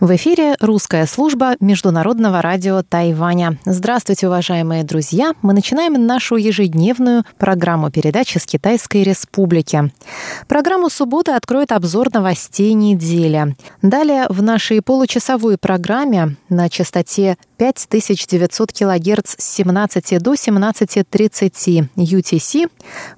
В эфире русская служба Международного радио Тайваня. Здравствуйте, уважаемые друзья! Мы начинаем нашу ежедневную программу передачи с Китайской Республики. Программу субботы откроет обзор новостей недели. Далее в нашей получасовой программе на частоте 5900 кГц с 17 до 17.30 UTC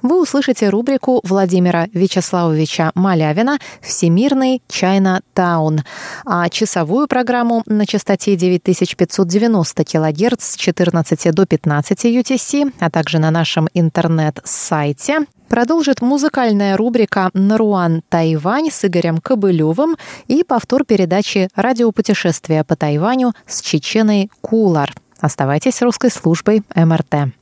вы услышите рубрику Владимира Вячеславовича Малявина «Всемирный Чайна Таун», а часовую программу на частоте 9590 кГц с 14 до 15 UTC, а также на нашем интернет-сайте продолжит музыкальная рубрика «Наруан Тайвань» с Игорем Кобылевым и повтор передачи «Радиопутешествия по Тайваню» с Чеченой Кулар. Оставайтесь с русской службой МРТ.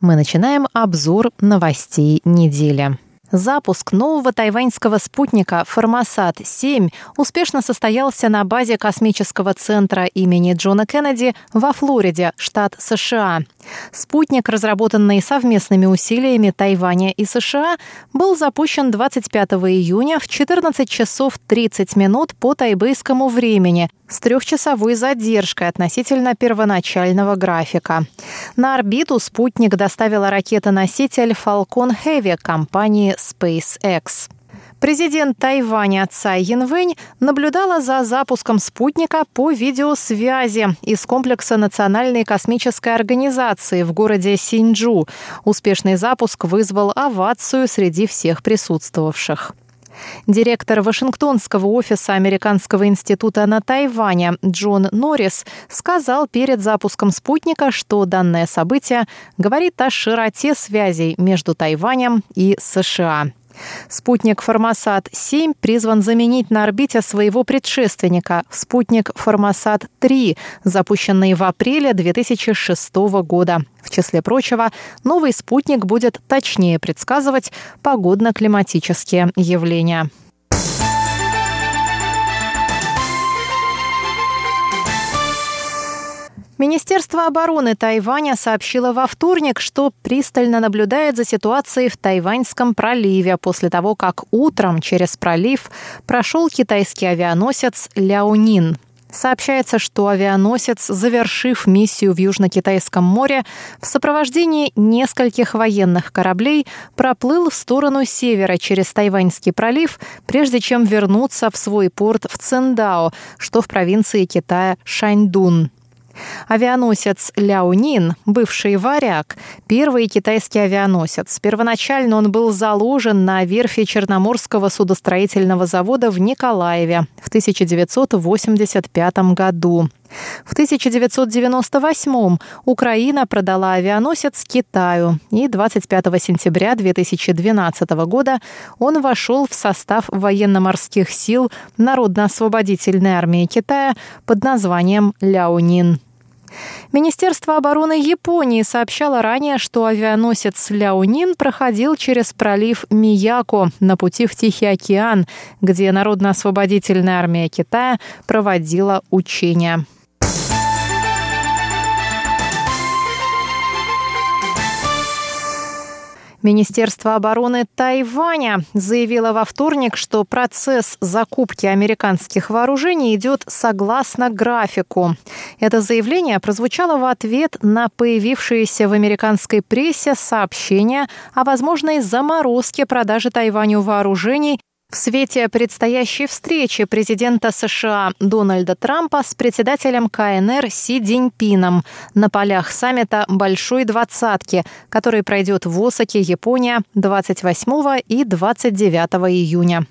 Мы начинаем обзор новостей недели. Запуск нового тайваньского спутника «Формосат-7» успешно состоялся на базе космического центра имени Джона Кеннеди во Флориде, штат США. Спутник, разработанный совместными усилиями Тайваня и США, был запущен 25 июня в 14 часов 30 минут по тайбэйскому времени с трехчасовой задержкой относительно первоначального графика. На орбиту спутник доставила ракета-носитель Falcon Heavy компании SpaceX. Президент Тайваня Цай Янвэнь наблюдала за запуском спутника по видеосвязи из комплекса Национальной космической организации в городе Синджу. Успешный запуск вызвал овацию среди всех присутствовавших. Директор Вашингтонского офиса Американского института на Тайване Джон Норрис сказал перед запуском спутника, что данное событие говорит о широте связей между Тайванем и США. Спутник Формосат-7 призван заменить на орбите своего предшественника, спутник Формосат-3, запущенный в апреле 2006 года. В числе прочего, новый спутник будет точнее предсказывать погодно-климатические явления. Министерство обороны Тайваня сообщило во вторник, что пристально наблюдает за ситуацией в Тайваньском проливе после того, как утром через пролив прошел китайский авианосец «Ляонин». Сообщается, что авианосец, завершив миссию в Южно-Китайском море, в сопровождении нескольких военных кораблей проплыл в сторону севера через Тайваньский пролив, прежде чем вернуться в свой порт в Циндао, что в провинции Китая Шаньдун. Авианосец Ляонин, бывший «Варяг», первый китайский авианосец. Первоначально он был заложен на верфи Черноморского судостроительного завода в Николаеве в 1985 году. В 1998 Украина продала авианосец Китаю, и 25 сентября 2012 года он вошел в состав военно-морских сил Народно-освободительной армии Китая под названием «Ляонин». Министерство обороны Японии сообщало ранее, что авианосец Ляонин проходил через пролив Мияко на пути в Тихий океан, где Народно-освободительная армия Китая проводила учения. Министерство обороны Тайваня заявило во вторник, что процесс закупки американских вооружений идет согласно графику. Это заявление прозвучало в ответ на появившееся в американской прессе сообщение о возможной заморозке продажи Тайваню вооружений в свете предстоящей встречи президента США Дональда Трампа с председателем КНР Си Диньпином на полях саммита «Большой двадцатки», который пройдет в Осаке, Япония 28 и 29 июня.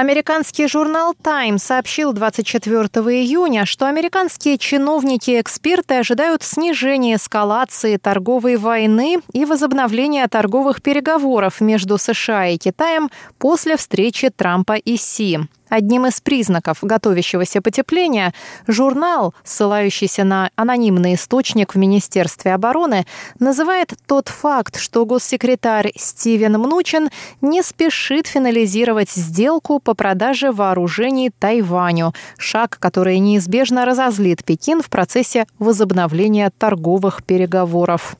Американский журнал Time сообщил 24 июня, что американские чиновники и эксперты ожидают снижения эскалации торговой войны и возобновления торговых переговоров между США и Китаем после встречи Трампа и Си. Одним из признаков готовящегося потепления журнал, ссылающийся на анонимный источник в Министерстве обороны, называет тот факт, что госсекретарь Стивен Мнучин не спешит финализировать сделку по продаже вооружений Тайваню, шаг, который неизбежно разозлит Пекин в процессе возобновления торговых переговоров.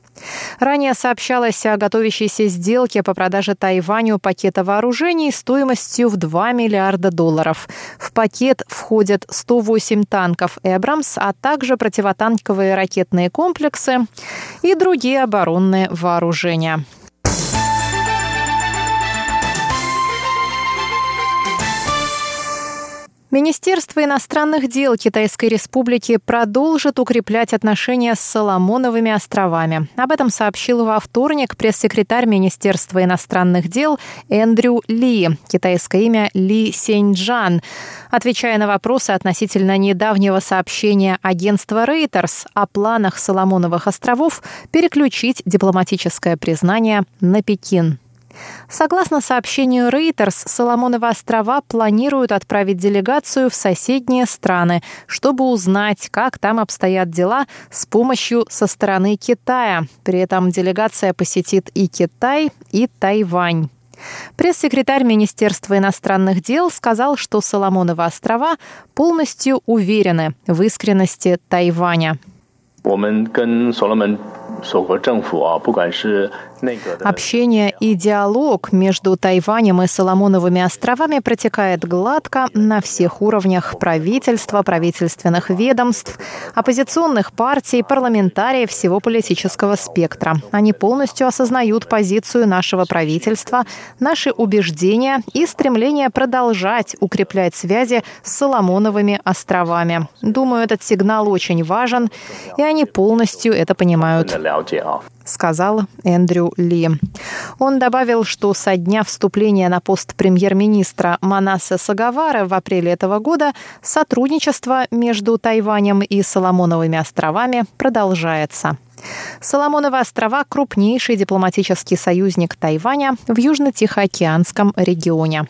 Ранее сообщалось о готовящейся сделке по продаже Тайваню пакета вооружений стоимостью в 2 миллиарда долларов. В пакет входят 108 танков «Эбрамс», а также противотанковые ракетные комплексы и другие оборонные вооружения. Министерство иностранных дел Китайской Республики продолжит укреплять отношения с Соломоновыми островами. Об этом сообщил во вторник пресс-секретарь Министерства иностранных дел Эндрю Ли, китайское имя Ли Сеньджан, отвечая на вопросы относительно недавнего сообщения агентства Reuters о планах Соломоновых островов переключить дипломатическое признание на Пекин. Согласно сообщению Reuters, Соломоновы острова планируют отправить делегацию в соседние страны, чтобы узнать, как там обстоят дела с помощью со стороны Китая. При этом делегация посетит и Китай, и Тайвань. Пресс-секретарь Министерства иностранных дел сказал, что Соломоновы острова полностью уверены в искренности Тайваня. Общение и диалог между Тайванем и Соломоновыми островами протекает гладко на всех уровнях правительства, правительственных ведомств, оппозиционных партий, парламентариев всего политического спектра. Они полностью осознают позицию нашего правительства, наши убеждения и стремление продолжать укреплять связи с Соломоновыми островами. Думаю, этот сигнал очень важен, и они полностью это понимают сказал Эндрю Ли. Он добавил, что со дня вступления на пост премьер-министра Манаса Сагавара в апреле этого года сотрудничество между Тайванем и Соломоновыми островами продолжается. Соломоновы острова – крупнейший дипломатический союзник Тайваня в Южно-Тихоокеанском регионе.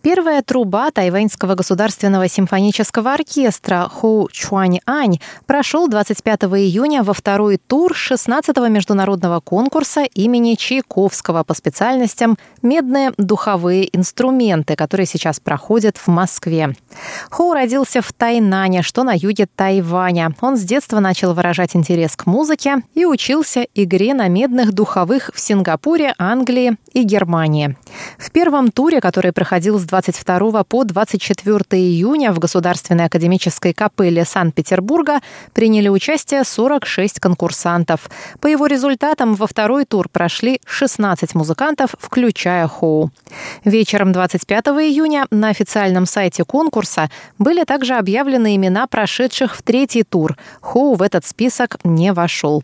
Первая труба Тайваньского государственного симфонического оркестра Ху Чуань Ань прошел 25 июня во второй тур 16-го международного конкурса имени Чайковского по специальностям «Медные духовые инструменты», которые сейчас проходят в Москве. Хоу родился в Тайнане, что на юге Тайваня. Он с детства начал выражать интерес к музыке и учился игре на медных духовых в Сингапуре, Англии и Германии. В первом туре, который проходил с 22 по 24 июня в Государственной академической капелле Санкт-Петербурга приняли участие 46 конкурсантов. По его результатам во второй тур прошли 16 музыкантов, включая Хоу. Вечером 25 июня на официальном сайте конкурса были также объявлены имена прошедших в третий тур. Хоу в этот список не вошел.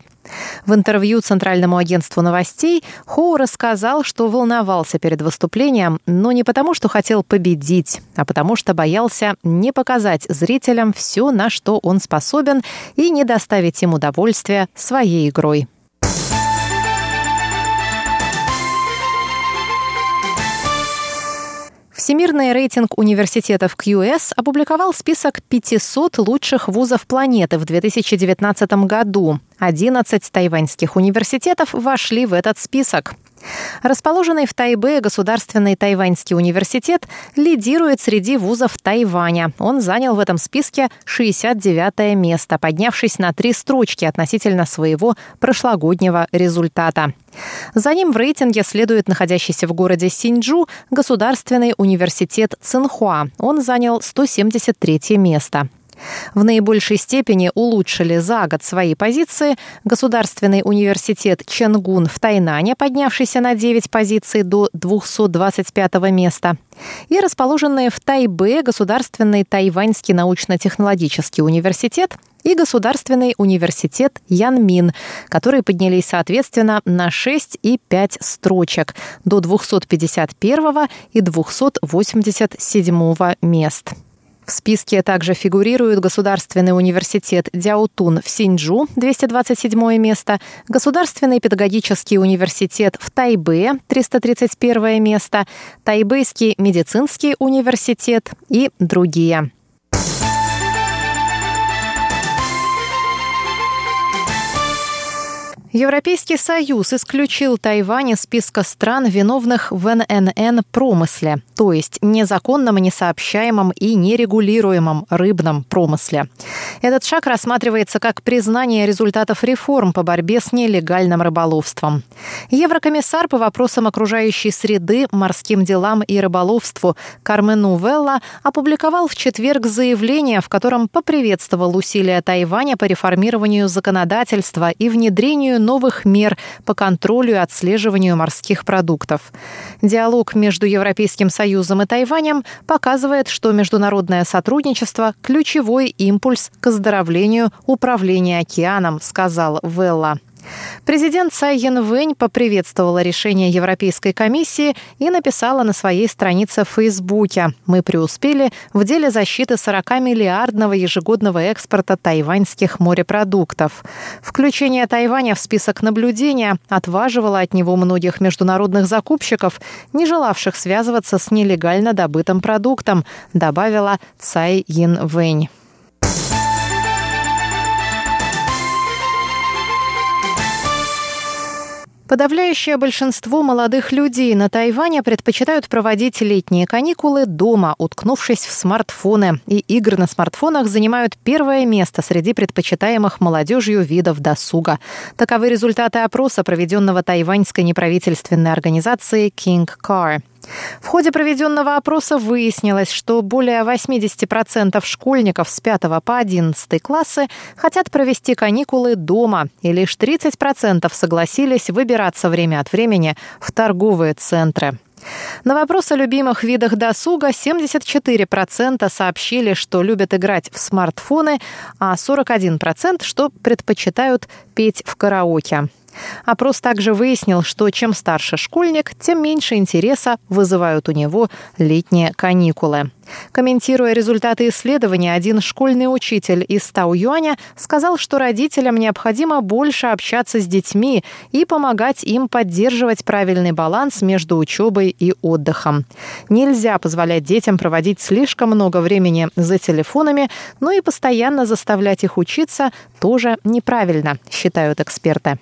В интервью Центральному агентству новостей Хоу рассказал, что волновался перед выступлением, но не потому, что хотел победить, а потому что боялся не показать зрителям все, на что он способен, и не доставить им удовольствия своей игрой. Всемирный рейтинг университетов QS опубликовал список 500 лучших вузов планеты в 2019 году. 11 тайваньских университетов вошли в этот список. Расположенный в Тайбе Государственный Тайваньский университет лидирует среди вузов Тайваня. Он занял в этом списке 69 место, поднявшись на три строчки относительно своего прошлогоднего результата. За ним в рейтинге следует находящийся в городе Синьчжу Государственный университет Цинхуа. Он занял 173 место. В наибольшей степени улучшили за год свои позиции Государственный университет Ченгун в Тайнане, поднявшийся на 9 позиций до 225 места, и расположенные в Тайбе Государственный Тайваньский научно-технологический университет и Государственный университет Янмин, которые поднялись соответственно на 6 и 5 строчек до 251 и 287 мест. В списке также фигурируют Государственный университет Дяутун в Синьчжу, 227 место, Государственный педагогический университет в Тайбе, 331 место, Тайбэйский медицинский университет и другие. Европейский Союз исключил Тайвань из списка стран, виновных в ННН промысле, то есть незаконном, несообщаемом и нерегулируемом рыбном промысле. Этот шаг рассматривается как признание результатов реформ по борьбе с нелегальным рыболовством. Еврокомиссар по вопросам окружающей среды, морским делам и рыболовству Кармен Нувелла опубликовал в четверг заявление, в котором поприветствовал усилия Тайваня по реформированию законодательства и внедрению новых мер по контролю и отслеживанию морских продуктов. Диалог между Европейским Союзом и Тайванем показывает, что международное сотрудничество – ключевой импульс к оздоровлению управления океаном, сказал Велла. Президент Цай Янвэнь поприветствовала решение Европейской комиссии и написала на своей странице в Фейсбуке «Мы преуспели в деле защиты 40-миллиардного ежегодного экспорта тайваньских морепродуктов. Включение Тайваня в список наблюдения отваживало от него многих международных закупщиков, не желавших связываться с нелегально добытым продуктом», добавила Цай Янвэнь. Подавляющее большинство молодых людей на Тайване предпочитают проводить летние каникулы дома, уткнувшись в смартфоны. И игры на смартфонах занимают первое место среди предпочитаемых молодежью видов досуга. Таковы результаты опроса, проведенного тайваньской неправительственной организацией King Car. В ходе проведенного опроса выяснилось, что более 80% школьников с 5 по 11 классы хотят провести каникулы дома, и лишь 30% согласились выбираться время от времени в торговые центры. На вопрос о любимых видах досуга 74% сообщили, что любят играть в смартфоны, а 41% что предпочитают петь в караоке. Опрос также выяснил, что чем старше школьник, тем меньше интереса вызывают у него летние каникулы. Комментируя результаты исследования, один школьный учитель из Тау-Юаня сказал, что родителям необходимо больше общаться с детьми и помогать им поддерживать правильный баланс между учебой и отдыхом. Нельзя позволять детям проводить слишком много времени за телефонами, но и постоянно заставлять их учиться тоже неправильно, считают эксперты.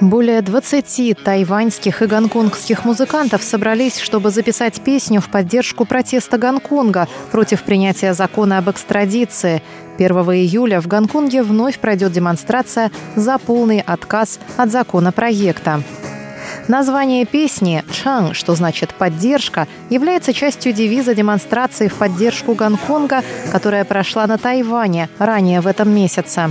Более 20 тайваньских и гонконгских музыкантов собрались, чтобы записать песню в поддержку протеста Гонконга против принятия закона об экстрадиции. 1 июля в Гонконге вновь пройдет демонстрация за полный отказ от законопроекта. Название песни «Чанг», что значит «поддержка», является частью девиза демонстрации в поддержку Гонконга, которая прошла на Тайване ранее в этом месяце.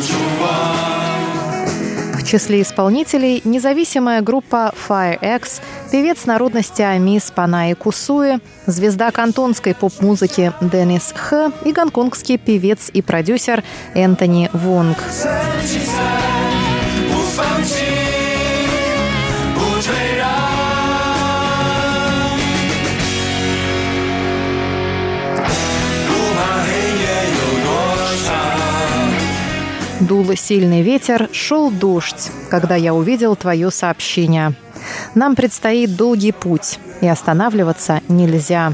в числе исполнителей независимая группа FireX, певец народности Амис Панаи Кусуи, звезда кантонской поп-музыки Денис Х и гонконгский певец и продюсер Энтони Вонг. Дул сильный ветер, шел дождь, когда я увидел твое сообщение. Нам предстоит долгий путь, и останавливаться нельзя.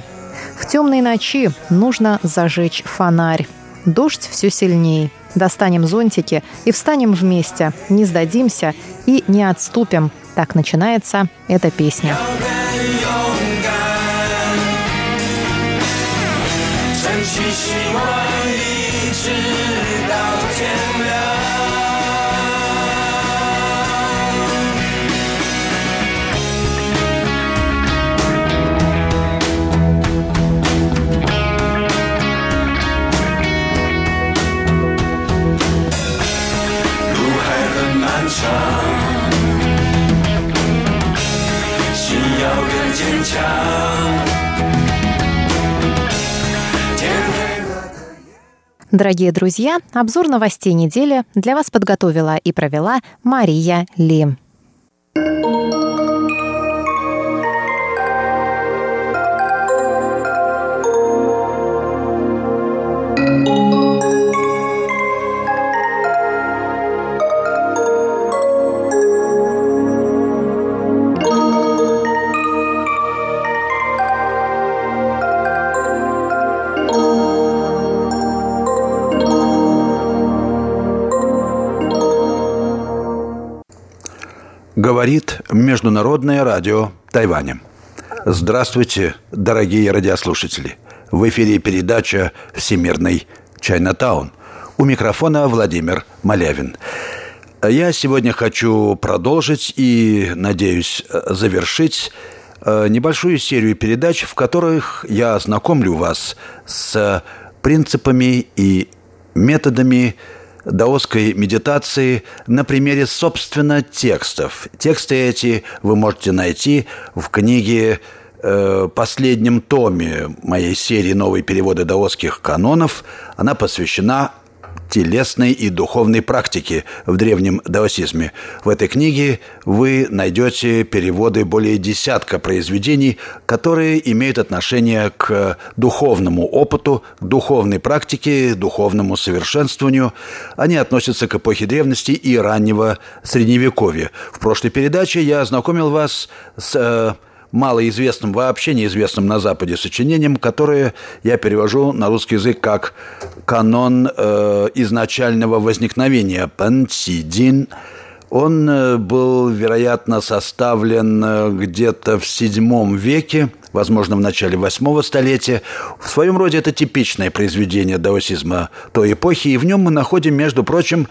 В темной ночи нужно зажечь фонарь. Дождь все сильнее. Достанем зонтики и встанем вместе, не сдадимся и не отступим. Так начинается эта песня. 心要更坚强。Дорогие друзья, обзор новостей недели для вас подготовила и провела Мария Ли. Говорит Международное радио Тайваня. Здравствуйте, дорогие радиослушатели. В эфире передача «Всемирный Чайнатаун». У микрофона Владимир Малявин. Я сегодня хочу продолжить и, надеюсь, завершить э, небольшую серию передач, в которых я ознакомлю вас с принципами и методами даосской медитации на примере, собственно, текстов. Тексты эти вы можете найти в книге э, последнем томе моей серии «Новые переводы даосских канонов». Она посвящена телесной и духовной практики в древнем даосизме. В этой книге вы найдете переводы более десятка произведений, которые имеют отношение к духовному опыту, к духовной практике, духовному совершенствованию. Они относятся к эпохе древности и раннего Средневековья. В прошлой передаче я ознакомил вас с э, малоизвестным, вообще неизвестным на Западе сочинением, которое я перевожу на русский язык как «Канон э, изначального возникновения» Пансидин. Он э, был, вероятно, составлен э, где-то в VII веке, возможно, в начале восьмого столетия. В своем роде это типичное произведение даосизма той эпохи, и в нем мы находим, между прочим,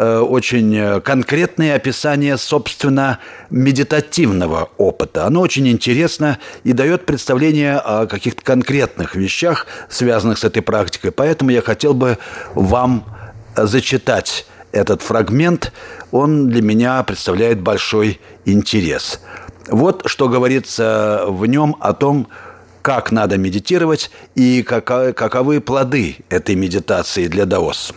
Э, очень конкретное описание, собственно, медитативного опыта. Оно очень интересно и дает представление о каких-то конкретных вещах, связанных с этой практикой. Поэтому я хотел бы вам зачитать этот фрагмент. Он для меня представляет большой интерес. Вот что говорится в нем о том, как надо медитировать и каковы плоды этой медитации для даос.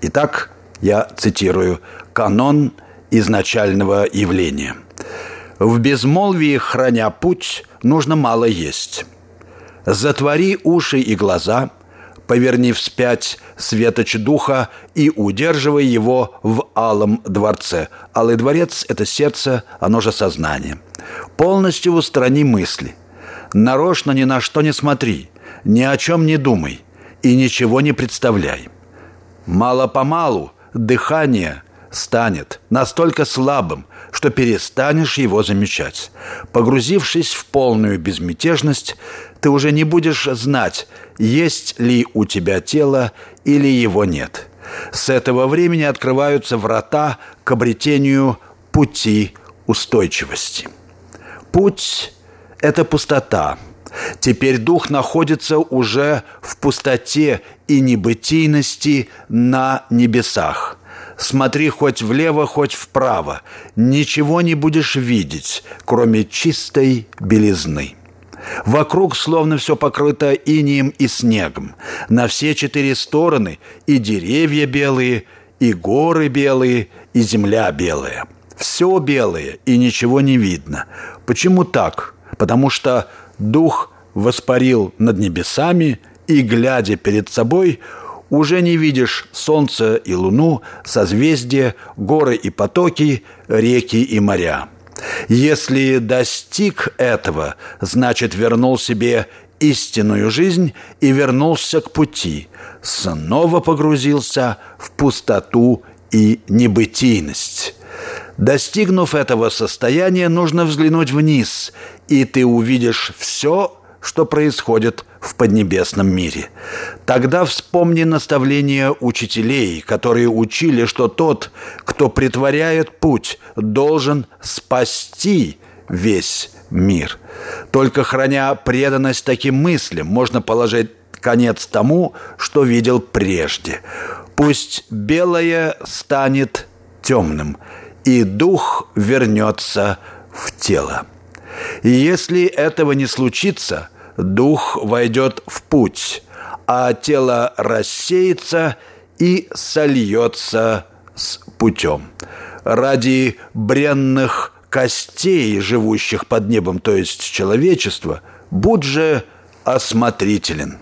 Итак, я цитирую, «канон изначального явления». «В безмолвии, храня путь, нужно мало есть. Затвори уши и глаза, поверни вспять светоч духа и удерживай его в алом дворце. Алый дворец – это сердце, оно же сознание. Полностью устрани мысли. Нарочно ни на что не смотри, ни о чем не думай и ничего не представляй. Мало-помалу – дыхание станет настолько слабым, что перестанешь его замечать. Погрузившись в полную безмятежность, ты уже не будешь знать, есть ли у тебя тело или его нет. С этого времени открываются врата к обретению пути устойчивости. Путь – это пустота. Теперь дух находится уже в пустоте и небытийности на небесах. Смотри хоть влево, хоть вправо. Ничего не будешь видеть, кроме чистой белизны. Вокруг словно все покрыто инием и снегом. На все четыре стороны и деревья белые, и горы белые, и земля белая. Все белое, и ничего не видно. Почему так? Потому что дух воспарил над небесами, и, глядя перед собой, уже не видишь солнце и луну, созвездия, горы и потоки, реки и моря. Если достиг этого, значит вернул себе истинную жизнь и вернулся к пути, снова погрузился в пустоту и небытийность. Достигнув этого состояния, нужно взглянуть вниз, и ты увидишь все, что происходит в поднебесном мире. Тогда вспомни наставления учителей, которые учили, что тот, кто притворяет путь, должен спасти весь мир. Только храня преданность таким мыслям, можно положить конец тому, что видел прежде. Пусть белое станет темным, и дух вернется в тело. И если этого не случится, дух войдет в путь, а тело рассеется и сольется с путем. Ради бренных костей, живущих под небом, то есть человечества, будь же осмотрителен.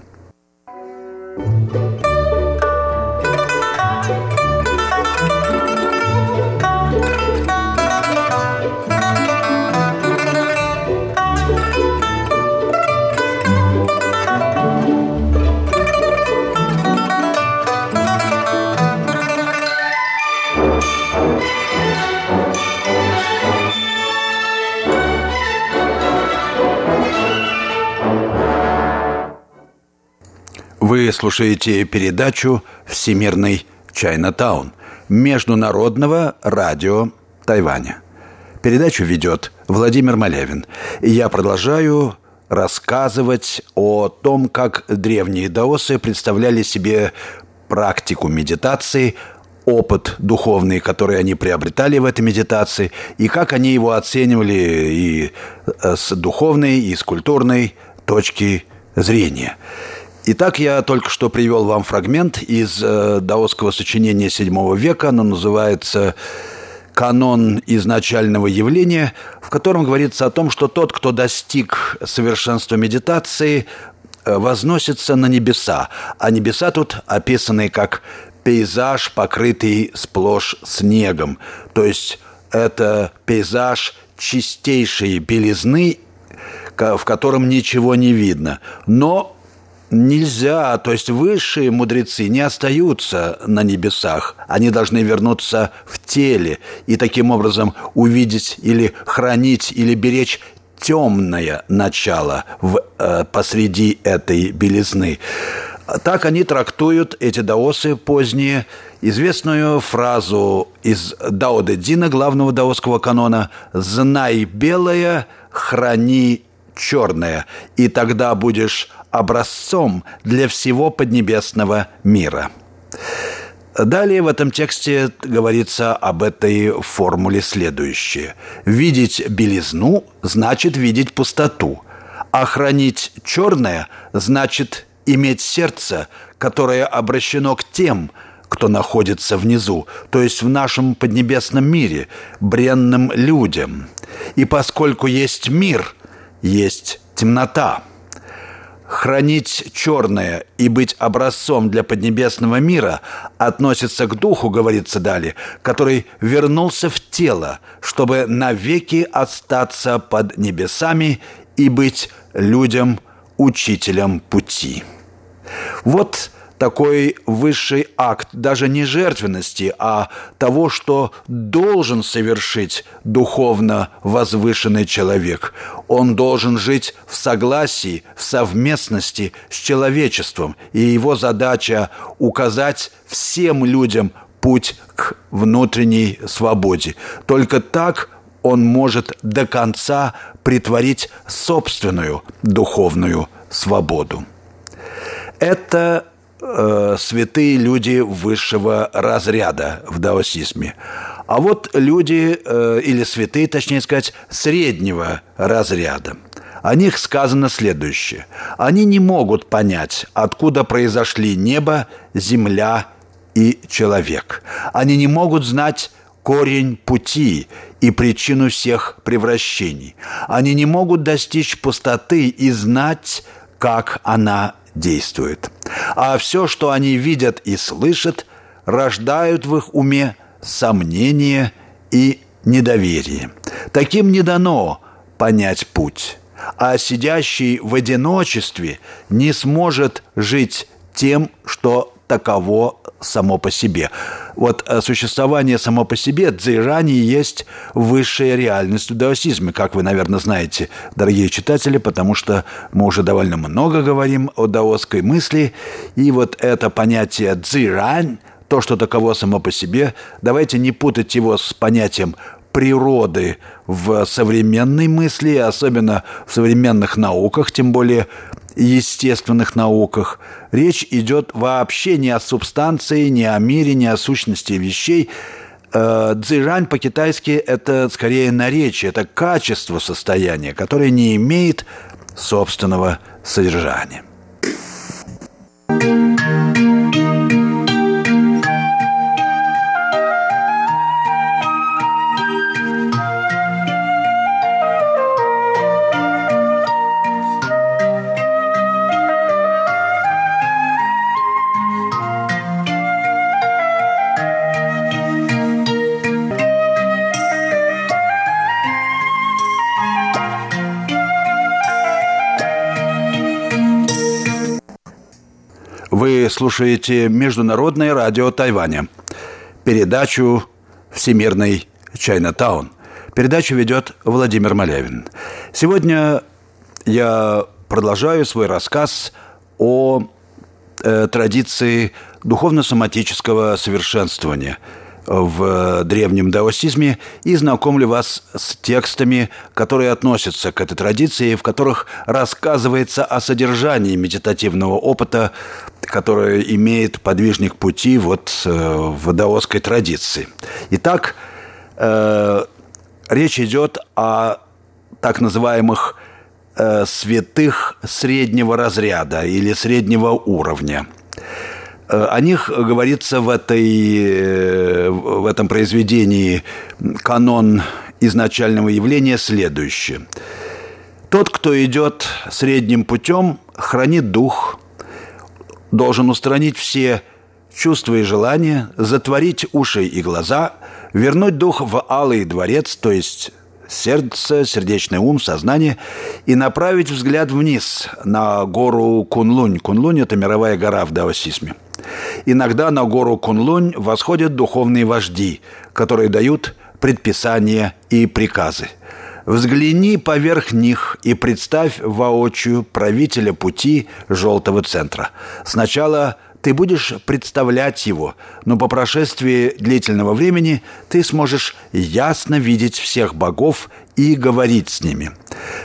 thank you Вы слушаете передачу «Всемирный Чайнатаун» Международного радио Тайваня. Передачу ведет Владимир Малявин. Я продолжаю рассказывать о том, как древние даосы представляли себе практику медитации, опыт духовный, который они приобретали в этой медитации, и как они его оценивали и э, с духовной, и с культурной точки зрения. Итак, я только что привел вам фрагмент из э, даосского сочинения VII века. Оно называется «Канон изначального явления», в котором говорится о том, что тот, кто достиг совершенства медитации, э, возносится на небеса. А небеса тут описаны как пейзаж, покрытый сплошь снегом. То есть это пейзаж чистейшей белизны, в котором ничего не видно. Но Нельзя, то есть высшие мудрецы не остаются на небесах, они должны вернуться в теле и таким образом увидеть или хранить или беречь темное начало в, э, посреди этой белизны. Так они трактуют, эти даосы поздние, известную фразу из Дао Дэ Дина, главного даосского канона «Знай белое, храни черное, и тогда будешь образцом для всего поднебесного мира. Далее в этом тексте говорится об этой формуле следующее. Видеть белизну значит видеть пустоту, а хранить черное значит иметь сердце, которое обращено к тем, кто находится внизу, то есть в нашем поднебесном мире, бренным людям. И поскольку есть мир, есть темнота – Хранить черное и быть образцом для поднебесного мира относится к духу, говорится далее, который вернулся в тело, чтобы навеки остаться под небесами и быть людям учителем пути. Вот такой высший акт даже не жертвенности, а того, что должен совершить духовно возвышенный человек. Он должен жить в согласии, в совместности с человечеством, и его задача указать всем людям путь к внутренней свободе. Только так он может до конца притворить собственную духовную свободу. Это э, святые люди высшего разряда в даосизме. А вот люди, э, или святые, точнее сказать, среднего разряда. О них сказано следующее. Они не могут понять, откуда произошли небо, земля и человек. Они не могут знать корень пути и причину всех превращений. Они не могут достичь пустоты и знать, как она действует. А все, что они видят и слышат, рождают в их уме сомнение и недоверие. Таким не дано понять путь, а сидящий в одиночестве не сможет жить тем, что таково само по себе. Вот э, существование само по себе дзейрани есть высшая реальность в даосизме, как вы, наверное, знаете, дорогие читатели, потому что мы уже довольно много говорим о даосской мысли, и вот это понятие дзирань, то, что таково само по себе, давайте не путать его с понятием природы в современной мысли, особенно в современных науках, тем более естественных науках. Речь идет вообще не о субстанции, не о мире, не о сущности вещей. Э, дзирань по-китайски – это скорее наречие, это качество состояния, которое не имеет собственного содержания. Слушаете Международное радио Тайваня, передачу «Всемирный Чайнатаун». Передачу ведет Владимир Малявин. Сегодня я продолжаю свой рассказ о э, традиции духовно-соматического совершенствования – в древнем даосизме и знакомлю вас с текстами, которые относятся к этой традиции, в которых рассказывается о содержании медитативного опыта, который имеет подвижник пути вот э, в даосской традиции. Итак, э, речь идет о так называемых э, святых среднего разряда или среднего уровня – Э, о них говорится в, этой, э, в этом произведении канон изначального явления следующее. Тот, кто идет средним путем, хранит дух, должен устранить все чувства и желания, затворить уши и глаза, вернуть дух в алый дворец, то есть сердце, сердечный ум, сознание, и направить взгляд вниз на гору Кунлунь. Кунлунь – это мировая гора в даосизме – Иногда на гору Кунлунь восходят духовные вожди, которые дают предписания и приказы. Взгляни поверх них и представь воочию правителя пути Желтого Центра. Сначала ты будешь представлять его, но по прошествии длительного времени ты сможешь ясно видеть всех богов и говорить с ними.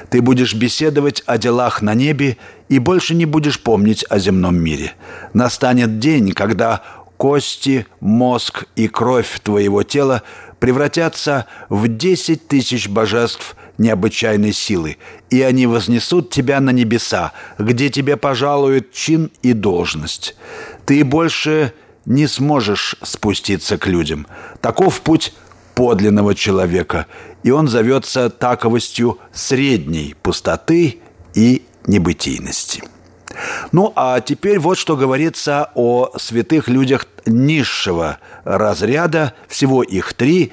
Ты будешь беседовать о делах на небе и больше не будешь помнить о земном мире. Настанет день, когда кости, мозг и кровь твоего тела превратятся в десять тысяч божеств необычайной силы, и они вознесут тебя на небеса, где тебе пожалуют чин и должность. Ты больше не сможешь спуститься к людям. Таков путь подлинного человека, и он зовется таковостью средней пустоты и небытийности. Ну, а теперь вот что говорится о святых людях низшего разряда, всего их три.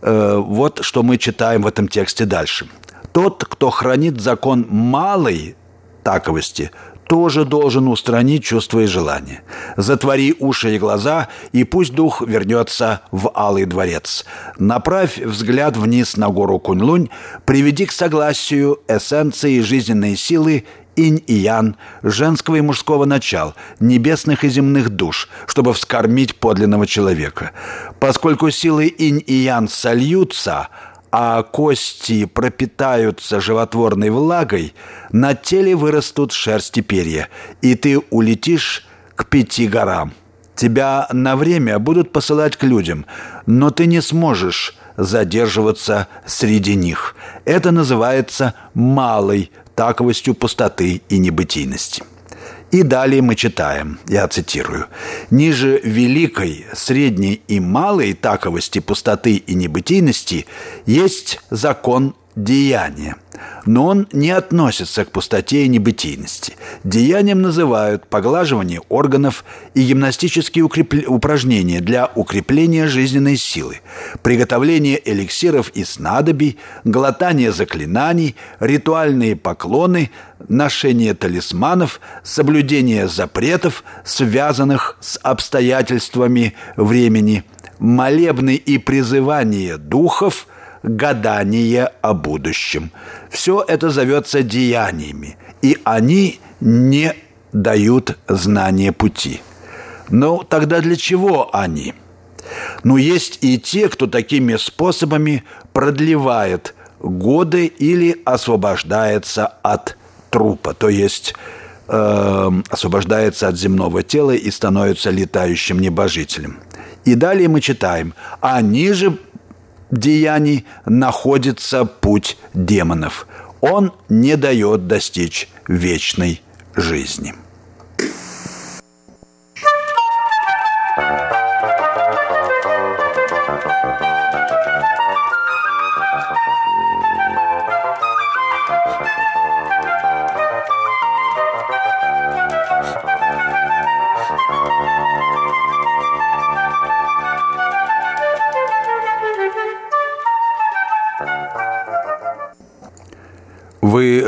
Э, вот что мы читаем в этом тексте дальше. Тот, кто хранит закон малой таковости, тоже должен устранить чувства и желания. Затвори уши и глаза, и пусть дух вернется в Алый дворец. Направь взгляд вниз на гору Кунлунь, приведи к согласию эссенции жизненной силы инь и ян, женского и мужского начал, небесных и земных душ, чтобы вскормить подлинного человека. Поскольку силы инь и ян сольются – а кости пропитаются животворной влагой, на теле вырастут шерсти перья, и ты улетишь к пяти горам. Тебя на время будут посылать к людям, но ты не сможешь задерживаться среди них. Это называется малой таковостью пустоты и небытийности. И далее мы читаем, я цитирую, «Ниже великой, средней и малой таковости пустоты и небытийности есть закон деяния, но он не относится к пустоте и небытийности. Деянием называют поглаживание органов и гимнастические укрепл... упражнения для укрепления жизненной силы, приготовление эликсиров и снадобий, глотание заклинаний, ритуальные поклоны, ношение талисманов, соблюдение запретов, связанных с обстоятельствами времени, молебны и призывание духов – гадание о будущем. Все это зовется деяниями, и они не дают знания пути. Но тогда для чего они? Ну, есть и те, кто такими способами продлевает годы или освобождается от трупа, то есть э, освобождается от земного тела и становится летающим небожителем. И далее мы читаем, они же деяний находится путь демонов. Он не дает достичь вечной жизни.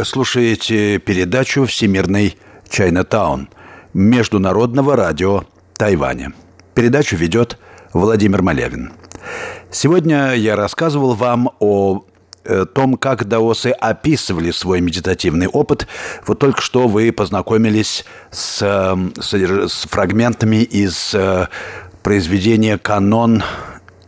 Слушаете передачу «Всемирный Чайнатаун». Международного радио Тайваня. Передачу ведет Владимир Малявин. Сегодня я рассказывал вам о э, том, как даосы описывали свой медитативный опыт. Вот только что вы познакомились с, с, с фрагментами из э, произведения «Канон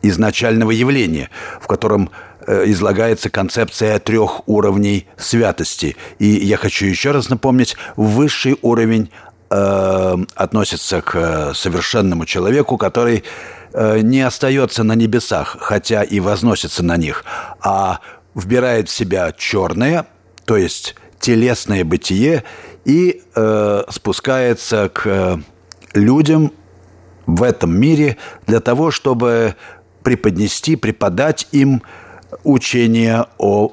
изначального явления», в котором излагается концепция трех уровней святости. И я хочу еще раз напомнить, высший уровень э, относится к совершенному человеку, который э, не остается на небесах, хотя и возносится на них, а вбирает в себя черное, то есть телесное бытие, и э, спускается к людям в этом мире для того, чтобы преподнести, преподать им учение о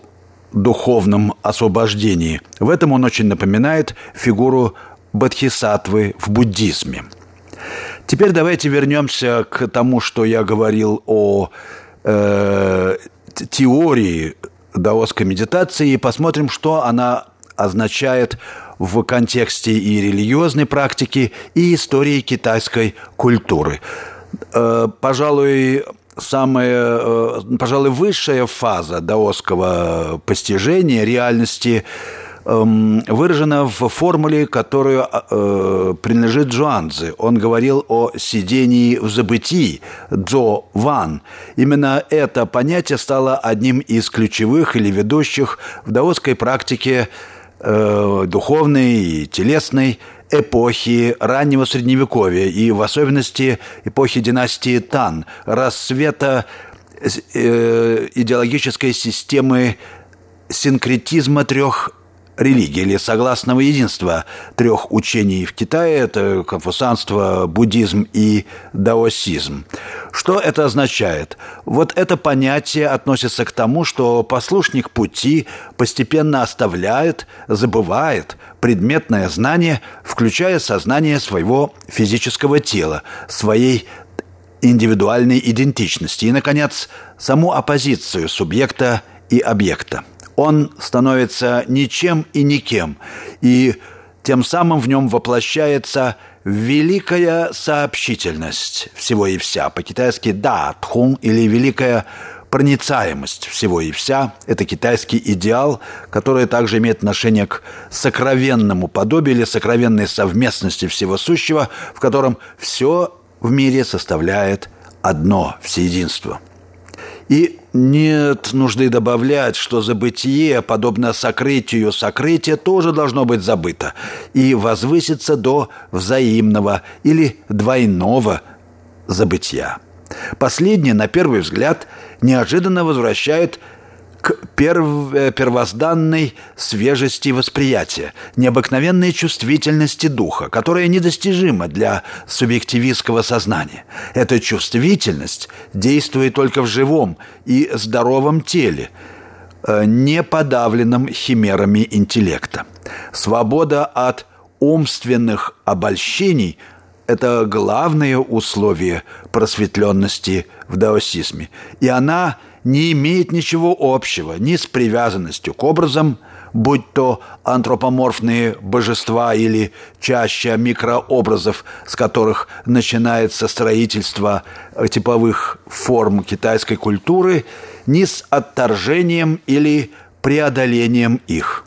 духовном освобождении. В этом он очень напоминает фигуру бодхисаттвы в буддизме. Теперь давайте вернемся к тому, что я говорил о э, теории даосской медитации и посмотрим, что она означает в контексте и религиозной практики, и истории китайской культуры. Э, пожалуй, самая, э, пожалуй, высшая фаза даосского постижения реальности эм, выражена в формуле, которую э, принадлежит Джуанзе. Он говорил о сидении в забытии, дзо ван. Именно это понятие стало одним из ключевых или ведущих в даосской практике э, духовной и телесной – эпохи раннего Средневековья и в особенности эпохи династии Тан, рассвета э, идеологической системы синкретизма трех религий или согласного единства трех учений в Китае – это конфуцианство, буддизм и даосизм. Что это означает? Вот это понятие относится к тому, что послушник пути постепенно оставляет, забывает предметное знание, включая сознание своего физического тела, своей индивидуальной идентичности и, наконец, саму оппозицию субъекта и объекта – он становится ничем и никем, и тем самым в нем воплощается великая сообщительность всего и вся. По-китайски «да», «тхун» или великая проницаемость всего и вся. Это китайский идеал, который также имеет отношение к сокровенному подобию или сокровенной совместности всего сущего, в котором все в мире составляет одно всеединство – и нет нужды добавлять, что забытие, подобно сокрытию сокрытие, тоже должно быть забыто и возвыситься до взаимного или двойного забытия. Последнее, на первый взгляд, неожиданно возвращает к перв... Э, первозданной свежести восприятия, необыкновенной чувствительности духа, которая недостижима для субъективистского сознания. Эта чувствительность действует только в живом и здоровом теле, э, не подавленном химерами интеллекта. Свобода от умственных обольщений – это главное условие просветленности в даосизме. И она – не имеет ничего общего ни с привязанностью к образам, будь то антропоморфные божества или чаще микрообразов, с которых начинается строительство типовых форм китайской культуры, ни с отторжением или преодолением их.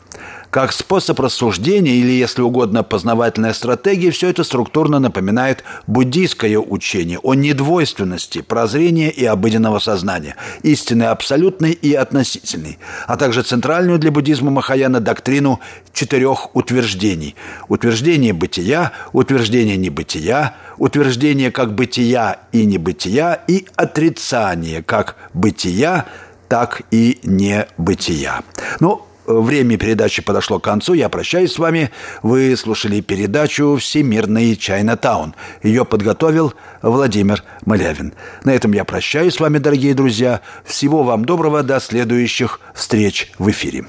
Как способ рассуждения или, если угодно, познавательная стратегия, все это структурно напоминает буддийское учение о недвойственности прозрения и обыденного сознания, истины абсолютной и относительной, а также центральную для буддизма Махаяна доктрину четырех утверждений. Утверждение бытия, утверждение небытия, утверждение как бытия и небытия и отрицание как бытия, так и небытия. Ну, Время передачи подошло к концу. Я прощаюсь с вами. Вы слушали передачу «Всемирный Чайнатаун». Ее подготовил Владимир Малявин. На этом я прощаюсь с вами, дорогие друзья. Всего вам доброго. До следующих встреч в эфире.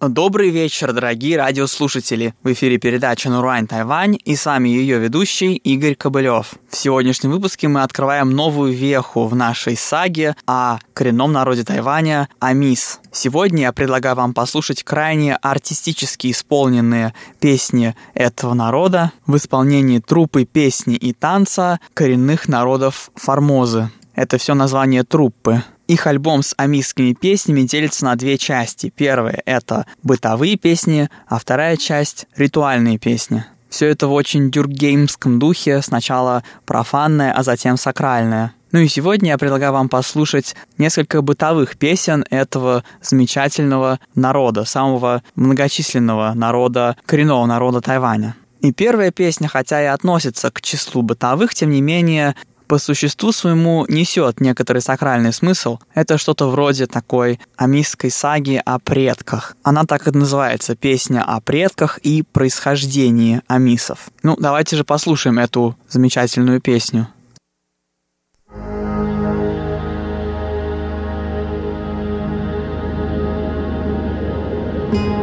Добрый вечер, дорогие радиослушатели! В эфире передача «Нурайн Тайвань» и с вами ее ведущий Игорь Кобылев. В сегодняшнем выпуске мы открываем новую веху в нашей саге о коренном народе Тайваня – Амис. Сегодня я предлагаю вам послушать крайне артистически исполненные песни этого народа в исполнении труппы песни и танца коренных народов Формозы. Это все название труппы. Их альбом с амисскими песнями делится на две части. Первая — это бытовые песни, а вторая часть — ритуальные песни. Все это в очень дюргеймском духе, сначала профанное, а затем сакральное. Ну и сегодня я предлагаю вам послушать несколько бытовых песен этого замечательного народа, самого многочисленного народа, коренного народа Тайваня. И первая песня, хотя и относится к числу бытовых, тем не менее по существу своему несет некоторый сакральный смысл. Это что-то вроде такой амистской саги о предках. Она так и называется «Песня о предках и происхождении амисов». Ну, давайте же послушаем эту замечательную песню. Uswara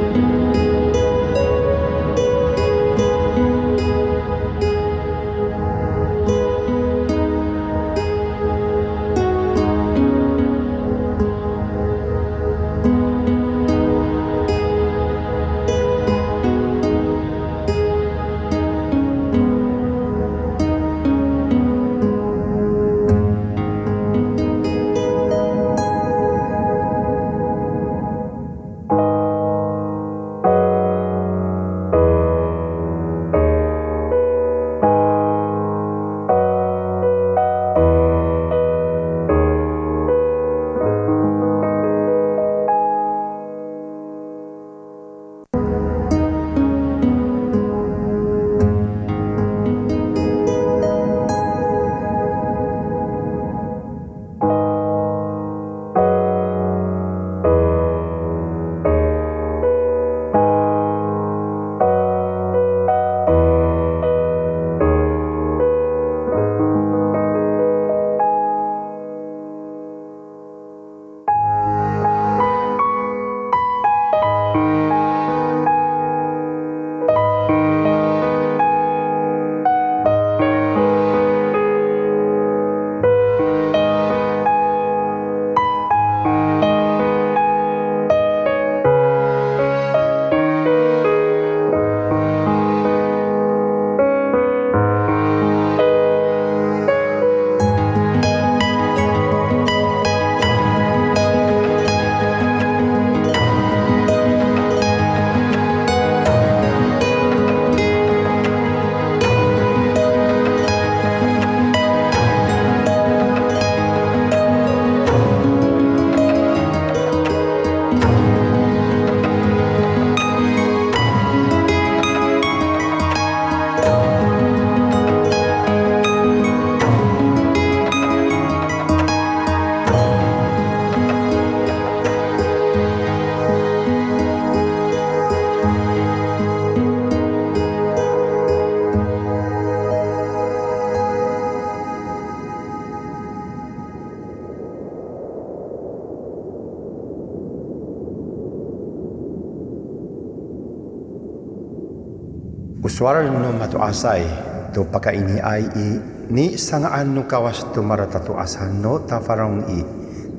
no matu asai to paka ini ai i ni sanga anu kawas to marata to asan no ta farong i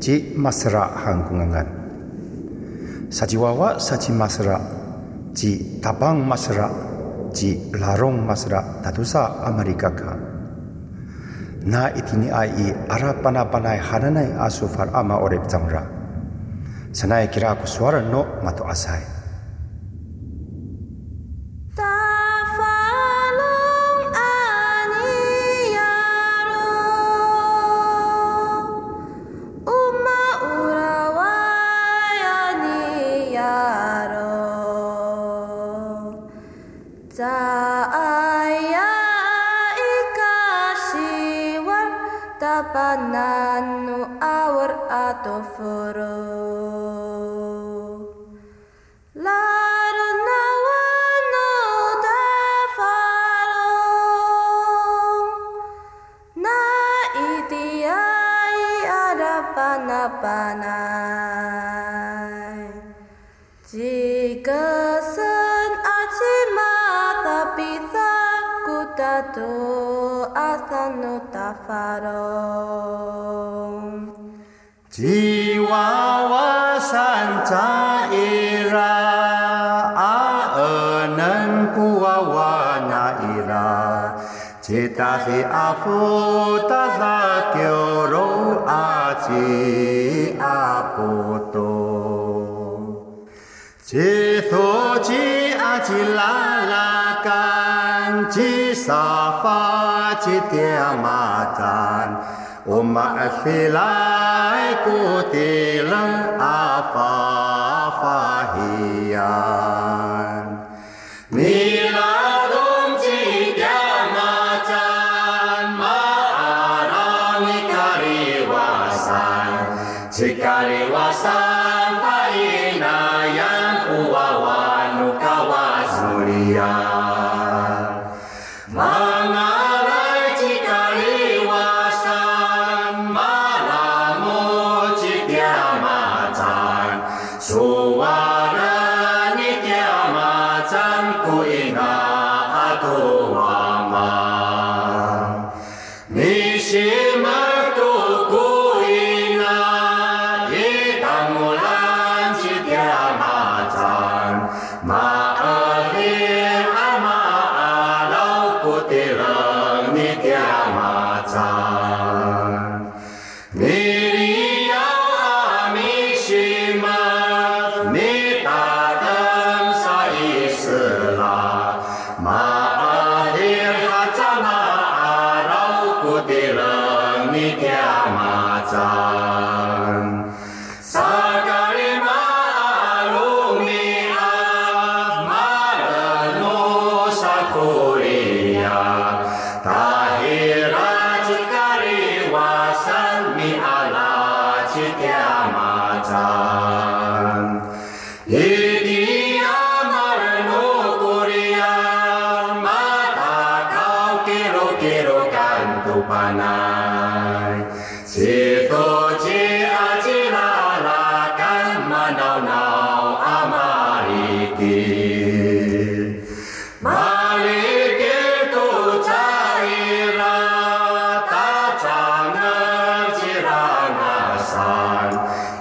ci masra hangkungangan. Sajiwawa saji masra ci tabang masra ci larong masra tatusa Amerika ka. Na itini ai i ara pana panai hananai asu far ama orep jamra. Sanai kira aku suara no matu asai.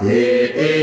Yeah.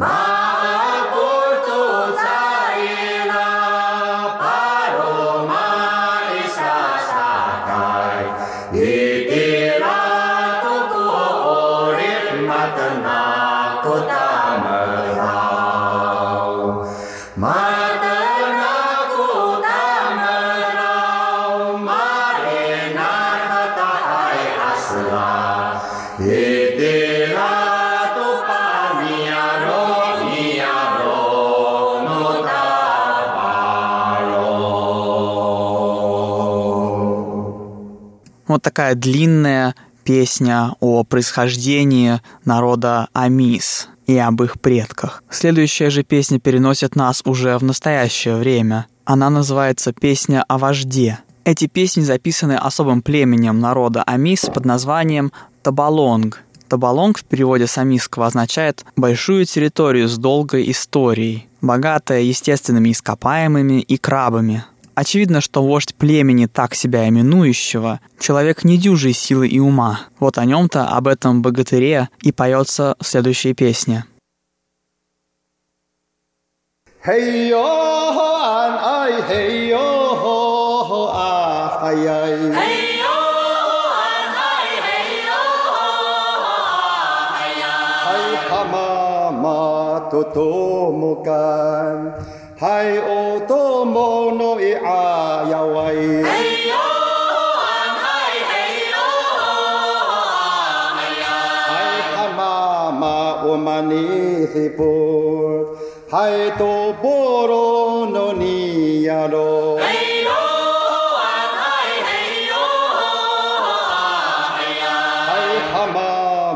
My Вот такая длинная песня о происхождении народа Амис и об их предках. Следующая же песня переносит нас уже в настоящее время. Она называется «Песня о вожде». Эти песни записаны особым племенем народа Амис под названием Табалонг. Табалонг в переводе с амисского означает «большую территорию с долгой историей», богатая естественными ископаемыми и крабами. Очевидно, что вождь племени, так себя именующего, человек недюжей силы и ума. Вот о нем-то, об этом богатыре и поется в следующей песне. Hey yo an yo 嗨哦多么的阿呀喂！嘿哟啊嘿嘿哟啊嘿呀！嗨哈嘛，多波罗诺尼呀罗！嘿哟啊嘿嘿哟啊嗨呀！嗨哈嘛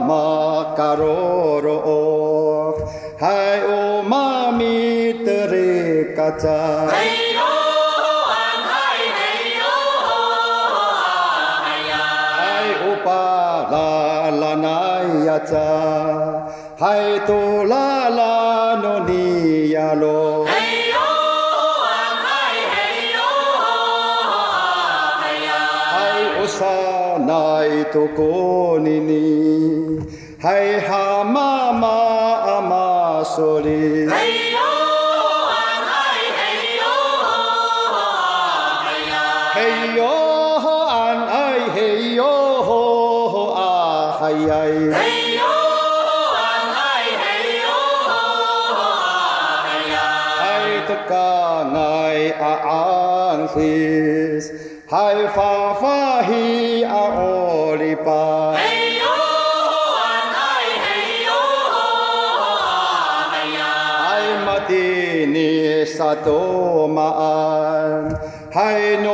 嘛卡罗罗。哎呦，啊嗨，哎呦，啊呀，巴啦啦呀，多啦啦尼呀罗，嘿呦，啊嗨，嘿呦，啊呀，哎欧莎奈多果尼尼，哎哈妈妈阿玛索尼。哎呦吼啊嘿，哎呦吼吼啊嘿呀，哎特卡哎啊昂西，嗨发发嘿啊欧里巴，哎呦吼嘿，哎呦吼嘿呀，哎玛蒂尼沙多玛，嗨诺。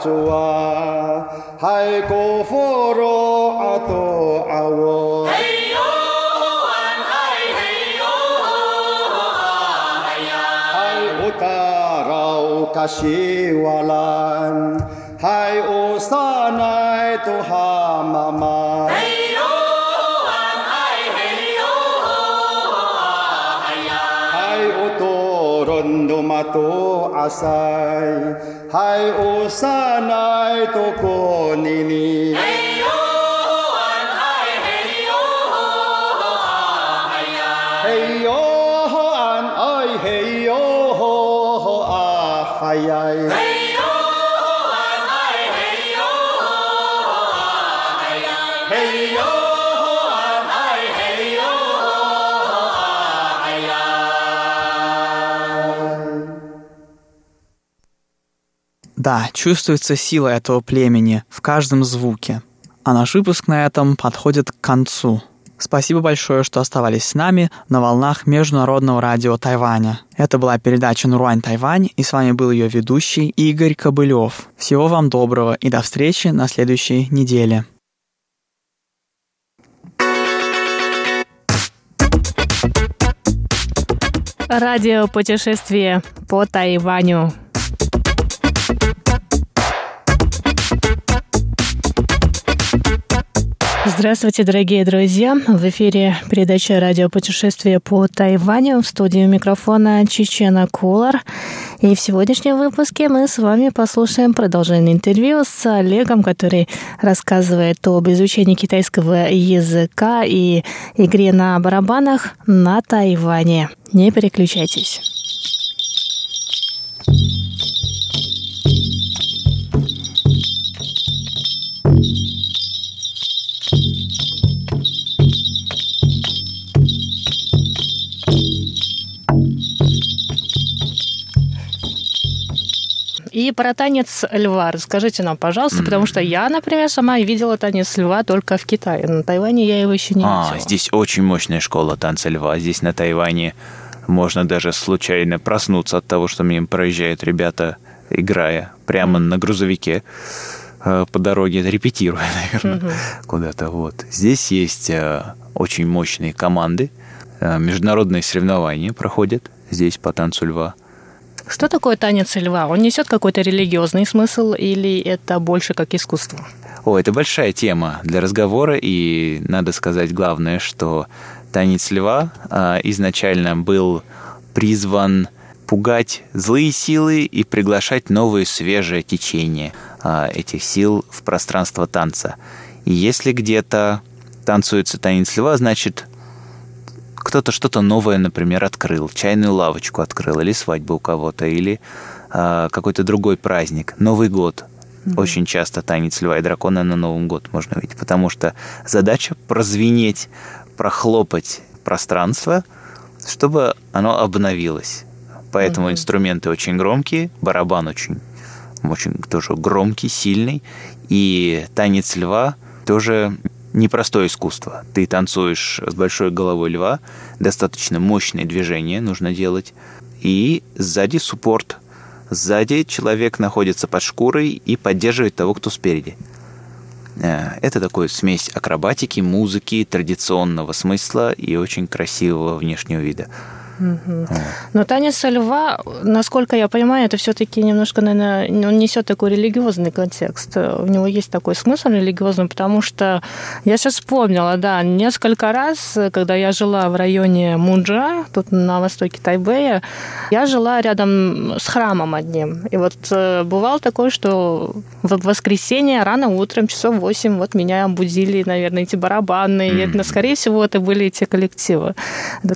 主啊，海格佛洛阿多阿 atau 嘿，嘿哟 hei yoohan, hei yoohan, 妈东马多阿赛，嗨，我山来到这里。嘿哟嗬，哎嘿哟嗬嗬啊嗨呀！嘿哟嗬，哎嘿哟嗬嗬啊嗨呀！Да, чувствуется сила этого племени в каждом звуке. А наш выпуск на этом подходит к концу. Спасибо большое, что оставались с нами на волнах Международного радио Тайваня. Это была передача Нуруань Тайвань, и с вами был ее ведущий Игорь Кобылев. Всего вам доброго и до встречи на следующей неделе. Радио путешествие по Тайваню. Здравствуйте, дорогие друзья! В эфире передача «Радиопутешествие по Тайваню» в студии микрофона Чечена Кулар. И в сегодняшнем выпуске мы с вами послушаем продолжение интервью с Олегом, который рассказывает об изучении китайского языка и игре на барабанах на Тайване. Не переключайтесь. И про танец льва расскажите нам, пожалуйста, mm-hmm. потому что я, например, сама видела танец льва только в Китае. На Тайване я его еще не а, видела. Здесь очень мощная школа танца льва. Здесь на Тайване можно даже случайно проснуться от того, что мимо проезжают ребята, играя прямо mm-hmm. на грузовике э, по дороге, репетируя, наверное, mm-hmm. куда-то. Вот. Здесь есть э, очень мощные команды. Э, международные соревнования проходят здесь по танцу льва. Что такое танец льва? Он несет какой-то религиозный смысл или это больше как искусство? О, это большая тема для разговора, и надо сказать главное, что танец льва а, изначально был призван пугать злые силы и приглашать новые свежее течение а, этих сил в пространство танца. И если где-то танцуется танец льва, значит кто-то что-то новое, например, открыл, чайную лавочку открыл, или свадьбу у кого-то, или э, какой-то другой праздник, Новый год. Mm-hmm. Очень часто танец льва и дракона на Новый год можно видеть, потому что задача прозвенеть, прохлопать пространство, чтобы оно обновилось. Поэтому mm-hmm. инструменты очень громкие, барабан очень, очень тоже громкий, сильный, и танец льва тоже непростое искусство. Ты танцуешь с большой головой льва, достаточно мощные движения нужно делать, и сзади суппорт. Сзади человек находится под шкурой и поддерживает того, кто спереди. Э, это такой смесь акробатики, музыки, традиционного смысла и очень красивого внешнего вида. Но танец льва, насколько я понимаю, это все-таки немножко, наверное, он несет такой религиозный контекст. У него есть такой смысл религиозный, потому что я сейчас вспомнила, да, несколько раз, когда я жила в районе Мунджа, тут на востоке Тайбэя, я жила рядом с храмом одним. И вот э, бывало такое, что в воскресенье рано утром, часов 8, вот меня будили, наверное, эти барабаны. Mm-hmm. И, скорее всего, это были эти коллективы,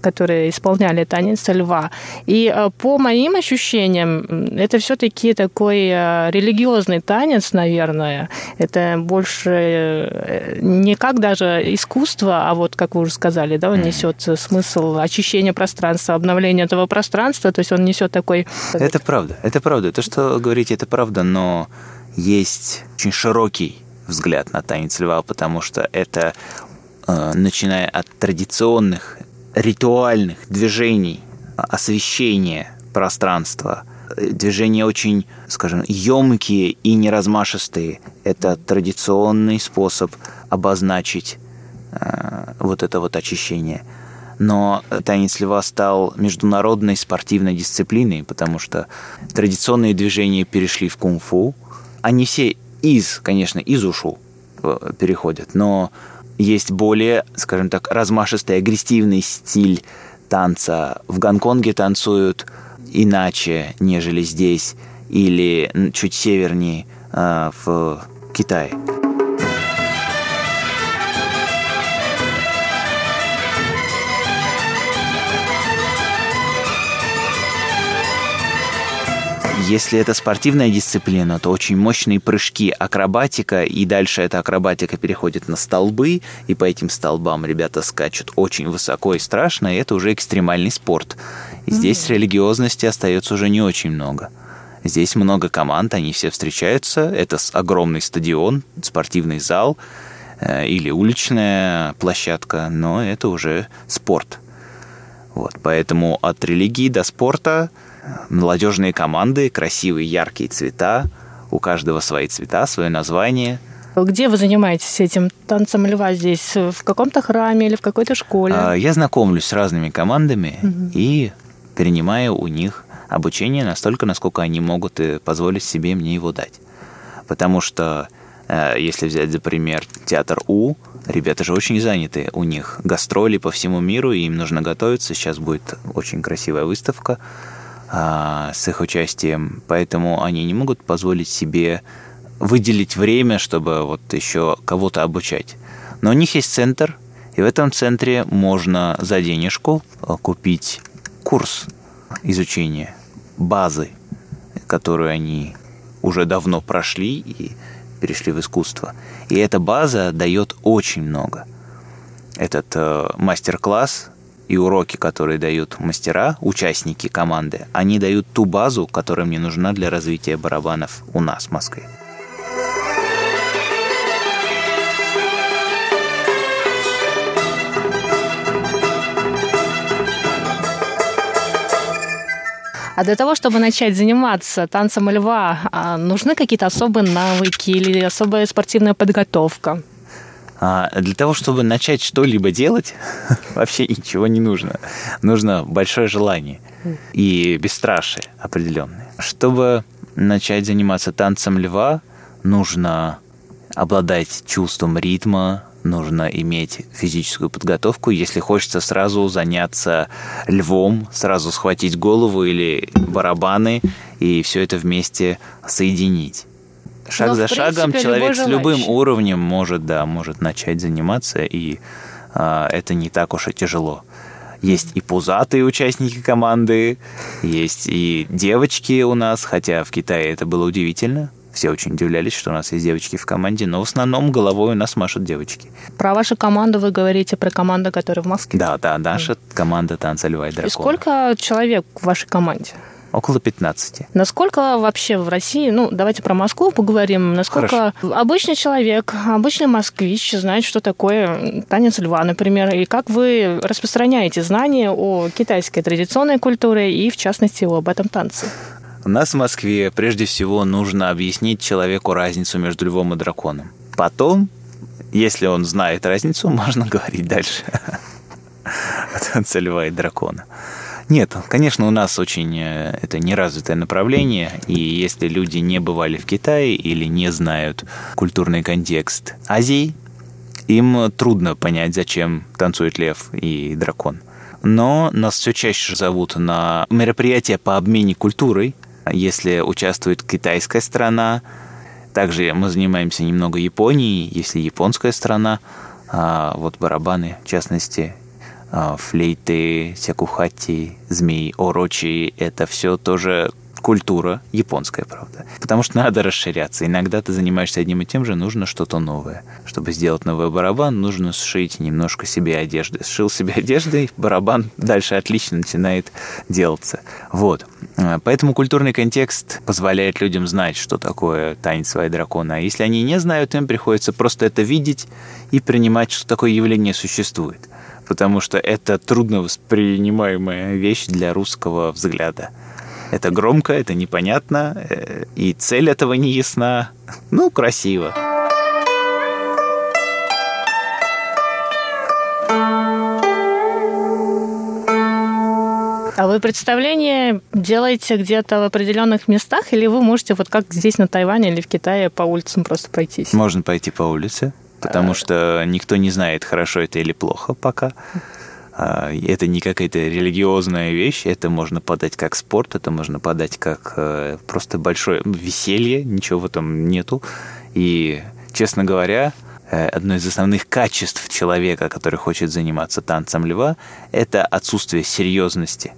которые исполняли танец льва. И э, по моим ощущениям, это все-таки такой э, религиозный танец, наверное. Это больше э, не как даже искусство, а вот, как вы уже сказали, да, он несет смысл очищения пространства, обновления этого пространства, то есть он несет такой... Это правда, это правда. То, что говорите, это правда, но есть очень широкий взгляд на танец льва, потому что это начиная от традиционных ритуальных движений освещения пространства. Движения очень, скажем, емкие и неразмашистые. Это традиционный способ обозначить э, вот это вот очищение. Но танец льва стал международной спортивной дисциплиной, потому что традиционные движения перешли в кунг-фу. Они все из, конечно, из ушу э, переходят, но есть более, скажем так, размашистый, агрессивный стиль танца. В Гонконге танцуют иначе, нежели здесь, или чуть севернее э, в Китае. Если это спортивная дисциплина, то очень мощные прыжки, акробатика, и дальше эта акробатика переходит на столбы, и по этим столбам ребята скачут очень высоко и страшно, и это уже экстремальный спорт. И здесь mm-hmm. религиозности остается уже не очень много. Здесь много команд, они все встречаются. Это огромный стадион, спортивный зал э, или уличная площадка, но это уже спорт. Вот, поэтому от религии до спорта молодежные команды, красивые яркие цвета, у каждого свои цвета, свое название. Где вы занимаетесь этим танцем льва здесь? В каком-то храме или в какой-то школе? А, я знакомлюсь с разными командами угу. и перенимаю у них обучение настолько, насколько они могут позволить себе мне его дать. Потому что Э, если взять за пример театр У, ребята же очень заняты. У них гастроли по всему миру, и им нужно готовиться. Сейчас будет очень красивая выставка а, с их участием. Поэтому они не могут позволить себе выделить время, чтобы вот еще кого-то обучать. Но у них есть центр, и в этом центре можно за денежку э, купить курс изучения базы, которую они уже давно прошли и перешли в искусство. И эта база дает очень много. Этот э, мастер-класс и уроки, которые дают мастера, участники команды, они дают ту базу, которая мне нужна для развития барабанов у нас в Москве. А для того, чтобы начать заниматься танцем льва, а, нужны какие-то особые навыки или особая спортивная подготовка? А для того, чтобы начать что-либо делать, вообще ничего не нужно. Нужно большое желание и бесстрашие определенное. Чтобы начать заниматься танцем льва, нужно обладать чувством ритма, нужно иметь физическую подготовку. Если хочется сразу заняться львом, сразу схватить голову или барабаны и все это вместе соединить. Шаг Но, за принципе, шагом человек с любым уровнем может, да, может начать заниматься, и а, это не так уж и тяжело. Есть и пузатые участники команды, есть и девочки у нас, хотя в Китае это было удивительно. Все очень удивлялись, что у нас есть девочки в команде, но в основном головой у нас машут девочки. Про вашу команду вы говорите, про команду, которая в Москве? Да, да, наша mm. команда танца льва и дракона. И сколько человек в вашей команде? Около 15. Насколько вообще в России, ну, давайте про Москву поговорим, насколько Хорошо. обычный человек, обычный москвич знает, что такое танец льва, например, и как вы распространяете знания о китайской традиционной культуре и, в частности, об этом танце? У нас в Москве прежде всего нужно объяснить человеку разницу между львом и драконом. Потом, если он знает разницу, можно говорить дальше от льва и дракона. Нет, конечно, у нас очень э, это неразвитое направление, и если люди не бывали в Китае или не знают культурный контекст Азии, им трудно понять, зачем танцует лев и дракон. Но нас все чаще зовут на мероприятия по обмене культурой, если участвует китайская страна. Также мы занимаемся немного Японией, если японская страна. А вот барабаны, в частности, флейты, сякухати, змеи, орочи, это все тоже культура японская, правда. Потому что надо расширяться. Иногда ты занимаешься одним и тем же, нужно что-то новое. Чтобы сделать новый барабан, нужно сшить немножко себе одежды. Сшил себе одежды, барабан дальше отлично начинает делаться. Вот. Поэтому культурный контекст позволяет людям знать, что такое танец своей дракона. А если они не знают, им приходится просто это видеть и принимать, что такое явление существует потому что это трудно воспринимаемая вещь для русского взгляда. Это громко, это непонятно, э, и цель этого не ясна. Ну, красиво. А вы представление делаете где-то в определенных местах, или вы можете вот как здесь на Тайване или в Китае по улицам просто пройтись? Можно пойти по улице, потому а... что никто не знает, хорошо это или плохо пока. А, это не какая-то религиозная вещь, это можно подать как спорт, это можно подать как э, просто большое веселье, ничего в этом нету. И, честно говоря, э, одно из основных качеств человека, который хочет заниматься танцем льва, это отсутствие серьезности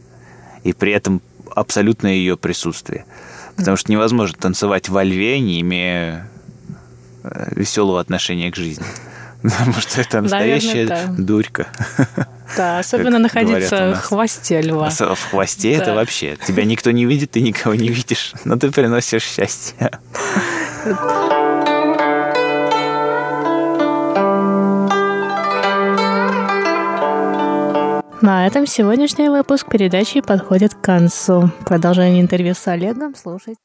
и при этом абсолютное ее присутствие. Потому что невозможно танцевать во льве, не имея веселого отношения к жизни. Потому что это настоящая Наверное, да. дурька. Да, особенно находиться в хвосте льва. В хвосте это вообще. Тебя никто не видит, ты никого не видишь, но ты приносишь счастье. На этом сегодняшний выпуск передачи подходит к концу. Продолжение интервью с Олегом слушать.